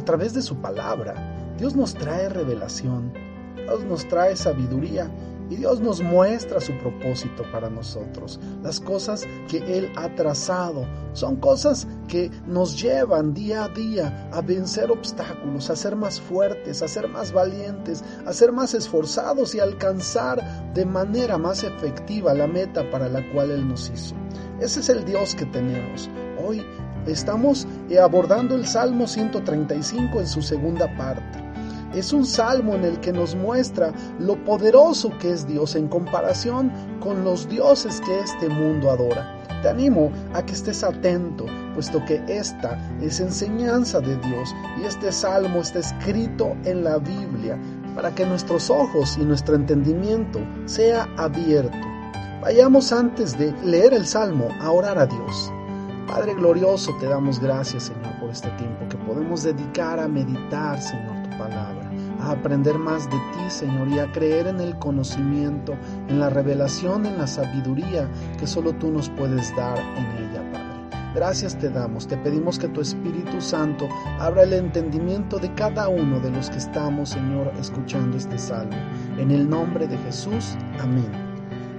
a través de su palabra. Dios nos trae revelación, Dios nos trae sabiduría y Dios nos muestra su propósito para nosotros. Las cosas que Él ha trazado son cosas que nos llevan día a día a vencer obstáculos, a ser más fuertes, a ser más valientes, a ser más esforzados y alcanzar de manera más efectiva la meta para la cual Él nos hizo. Ese es el Dios que tenemos. Hoy estamos abordando el Salmo 135 en su segunda parte. Es un salmo en el que nos muestra lo poderoso que es Dios en comparación con los dioses que este mundo adora. Te animo a que estés atento, puesto que esta es enseñanza de Dios y este salmo está escrito en la Biblia para que nuestros ojos y nuestro entendimiento sea abierto. Vayamos antes de leer el salmo a orar a Dios. Padre glorioso, te damos gracias, Señor, por este tiempo que podemos dedicar a meditar, Señor, tu palabra a aprender más de ti, Señor, y a creer en el conocimiento, en la revelación, en la sabiduría que solo tú nos puedes dar en ella, Padre. Gracias te damos, te pedimos que tu Espíritu Santo abra el entendimiento de cada uno de los que estamos, Señor, escuchando este salmo. En el nombre de Jesús, amén.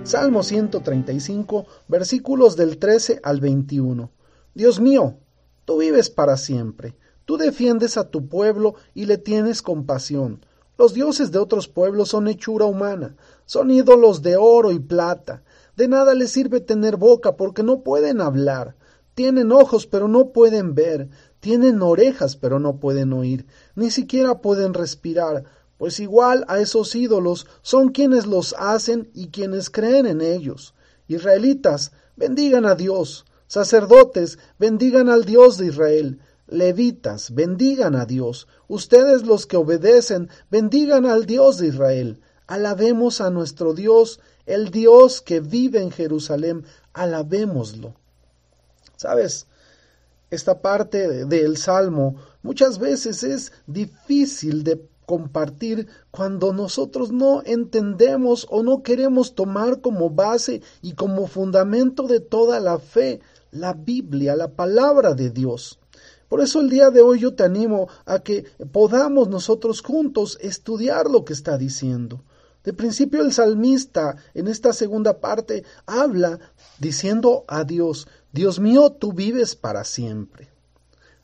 Salmo 135, versículos del 13 al 21. Dios mío, tú vives para siempre. Tú defiendes a tu pueblo y le tienes compasión. Los dioses de otros pueblos son hechura humana, son ídolos de oro y plata. De nada les sirve tener boca porque no pueden hablar. Tienen ojos pero no pueden ver, tienen orejas pero no pueden oír, ni siquiera pueden respirar, pues igual a esos ídolos son quienes los hacen y quienes creen en ellos. Israelitas, bendigan a Dios. Sacerdotes, bendigan al Dios de Israel. Levitas, bendigan a Dios. Ustedes los que obedecen, bendigan al Dios de Israel. Alabemos a nuestro Dios, el Dios que vive en Jerusalén. Alabémoslo. ¿Sabes? Esta parte del Salmo muchas veces es difícil de compartir cuando nosotros no entendemos o no queremos tomar como base y como fundamento de toda la fe la Biblia, la palabra de Dios. Por eso el día de hoy yo te animo a que podamos nosotros juntos estudiar lo que está diciendo. De principio el salmista en esta segunda parte habla diciendo a Dios, Dios mío, tú vives para siempre.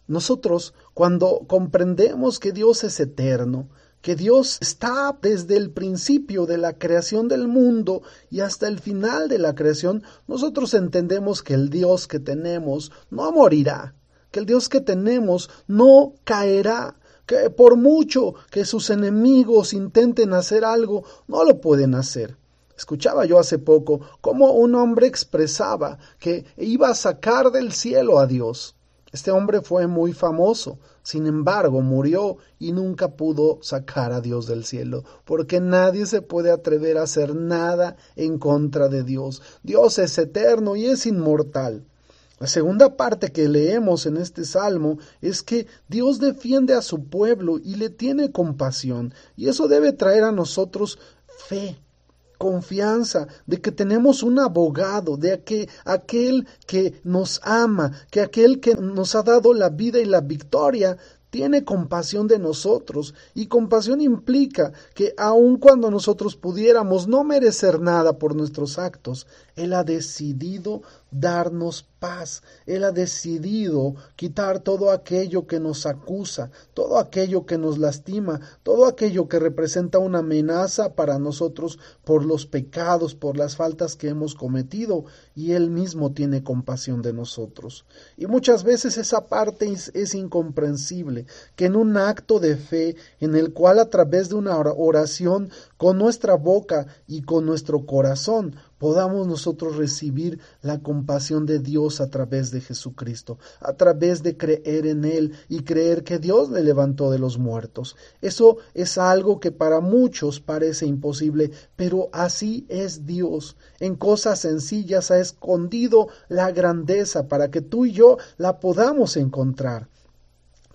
Nosotros, cuando comprendemos que Dios es eterno, que Dios está desde el principio de la creación del mundo y hasta el final de la creación, nosotros entendemos que el Dios que tenemos no morirá, que el Dios que tenemos no caerá, que por mucho que sus enemigos intenten hacer algo, no lo pueden hacer. Escuchaba yo hace poco cómo un hombre expresaba que iba a sacar del cielo a Dios. Este hombre fue muy famoso, sin embargo murió y nunca pudo sacar a Dios del cielo, porque nadie se puede atrever a hacer nada en contra de Dios. Dios es eterno y es inmortal. La segunda parte que leemos en este salmo es que Dios defiende a su pueblo y le tiene compasión, y eso debe traer a nosotros fe, confianza de que tenemos un abogado, de que aquel que nos ama, que aquel que nos ha dado la vida y la victoria tiene compasión de nosotros. Y compasión implica que aun cuando nosotros pudiéramos no merecer nada por nuestros actos, Él ha decidido darnos paz. Él ha decidido quitar todo aquello que nos acusa, todo aquello que nos lastima, todo aquello que representa una amenaza para nosotros por los pecados, por las faltas que hemos cometido, y Él mismo tiene compasión de nosotros. Y muchas veces esa parte es, incomprensible, que en un acto de fe, en el cual a través de una oración con nuestra boca y con nuestro corazón podamos nosotros recibir la compasión de Dios a través de Jesucristo, a través de creer en Él y creer que Dios le levantó de los muertos. Eso es algo que para muchos parece imposible, pero así es Dios. En cosas sencillas ha escondido la grandeza para que tú y yo la podamos encontrar.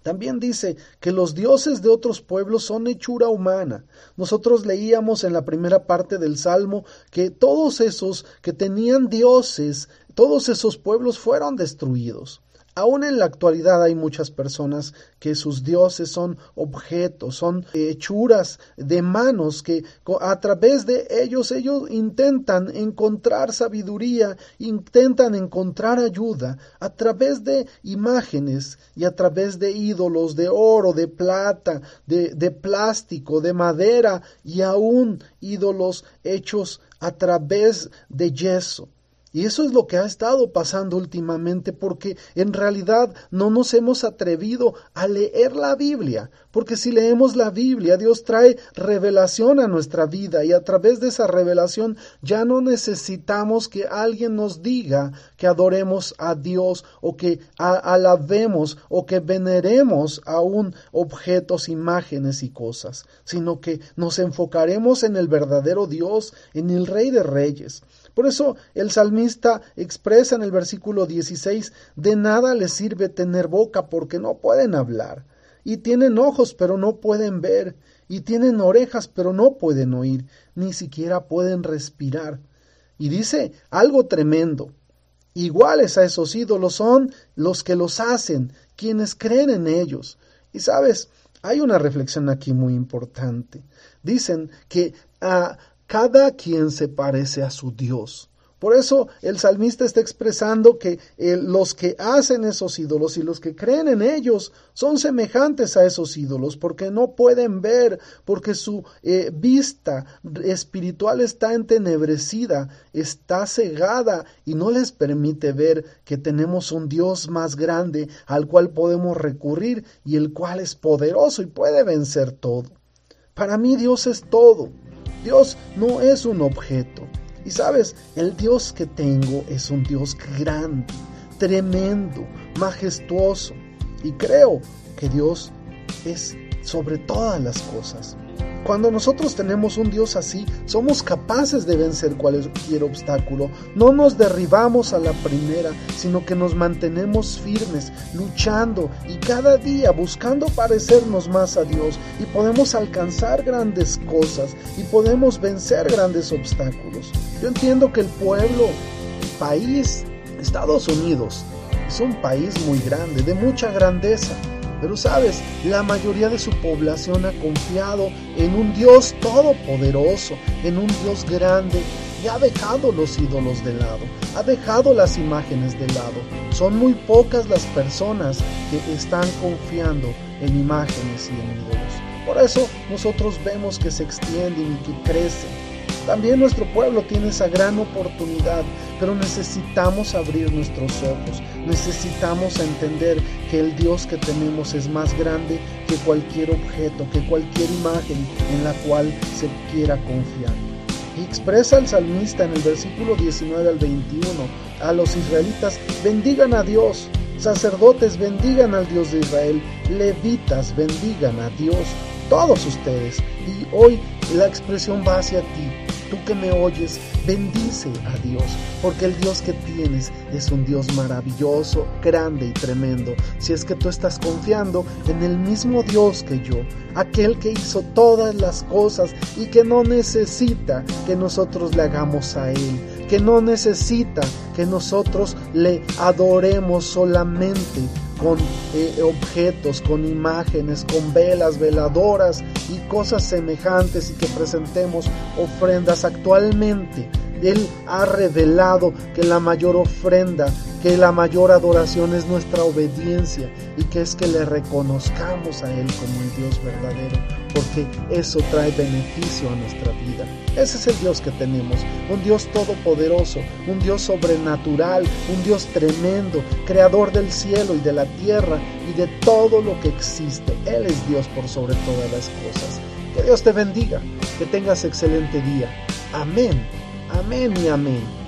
También dice que los dioses de otros pueblos son hechura humana. Nosotros leíamos en la primera parte del Salmo que todos esos que tenían dioses, todos esos pueblos fueron destruidos. Aún en la actualidad hay muchas personas que sus dioses son objetos, son hechuras de manos que a través de ellos ellos intentan encontrar sabiduría, intentan encontrar ayuda a través de imágenes y a través de ídolos de oro, de plata, de, plástico, de madera y aún ídolos hechos a través de yeso. Y eso es lo que ha estado pasando últimamente porque en realidad no nos hemos atrevido a leer la Biblia, porque si leemos la Biblia Dios trae revelación a nuestra vida y a través de esa revelación ya no necesitamos que alguien nos diga que adoremos a Dios o que alabemos o que veneremos aún objetos, imágenes y cosas, sino que nos enfocaremos en el verdadero Dios, en el Rey de Reyes. Por eso el salmista expresa en el versículo 16, de nada les sirve tener boca porque no pueden hablar, y tienen ojos pero no pueden ver, y tienen orejas pero no pueden oír, ni siquiera pueden respirar. Y dice algo tremendo. Iguales a esos ídolos son los que los hacen, quienes creen en ellos. Y sabes, hay una reflexión aquí muy importante. Dicen que a, cada quien se parece a su Dios. Por eso el salmista está expresando que eh, los que hacen esos ídolos y los que creen en ellos son semejantes a esos ídolos porque no pueden ver, porque su eh, vista espiritual está entenebrecida, está cegada y no les permite ver que tenemos un Dios más grande al cual podemos recurrir y el cual es poderoso y puede vencer todo. Para mí Dios es todo. Dios no es un objeto. Y sabes, el Dios que tengo es un Dios grande, tremendo, majestuoso. Y creo que Dios es sobre todas las cosas. Cuando nosotros tenemos un Dios así, somos capaces de vencer cualquier obstáculo. No nos derribamos a la primera, sino que nos mantenemos firmes, luchando y cada día buscando parecernos más a Dios y podemos alcanzar grandes cosas y podemos vencer grandes obstáculos. Yo entiendo que el pueblo, el país, Estados Unidos, es un país muy grande, de mucha grandeza pero sabes, la mayoría de su población ha confiado en un Dios todopoderoso, en un Dios grande, y ha dejado los ídolos de lado, ha dejado las imágenes de lado. Son muy pocas las personas que están confiando en imágenes y en ídolos. Por eso nosotros vemos que se extienden y que crecen también nuestro pueblo tiene esa gran oportunidad, pero necesitamos abrir nuestros ojos, necesitamos entender que el Dios que tenemos es más grande que cualquier objeto, que cualquier imagen en la cual se quiera confiar. Y expresa el salmista en el versículo 19 al 21 a los israelitas, bendigan a Dios, sacerdotes bendigan al Dios de Israel, levitas bendigan a Dios, todos ustedes. Y hoy la expresión va hacia ti, tú que me oyes, bendice a Dios, porque el Dios que tienes es un Dios maravilloso, grande y tremendo. Si es que tú estás confiando en el mismo Dios que yo, aquel que hizo todas las cosas y que no necesita que nosotros le hagamos a Él, que no necesita que nosotros le adoremos solamente con eh, objetos, con imágenes, con velas, veladoras y cosas semejantes y que presentemos ofrendas actualmente. Él ha revelado que la mayor ofrenda que la mayor adoración es nuestra obediencia y que es que le reconozcamos a Él como el Dios verdadero, porque eso trae beneficio a nuestra vida. Ese es el Dios que tenemos, un Dios todopoderoso, un Dios sobrenatural, un Dios tremendo, creador del cielo y de la tierra y de todo lo que existe. Él es Dios por sobre todas las cosas. Que Dios te bendiga, que tengas excelente día. Amén, amén y amén.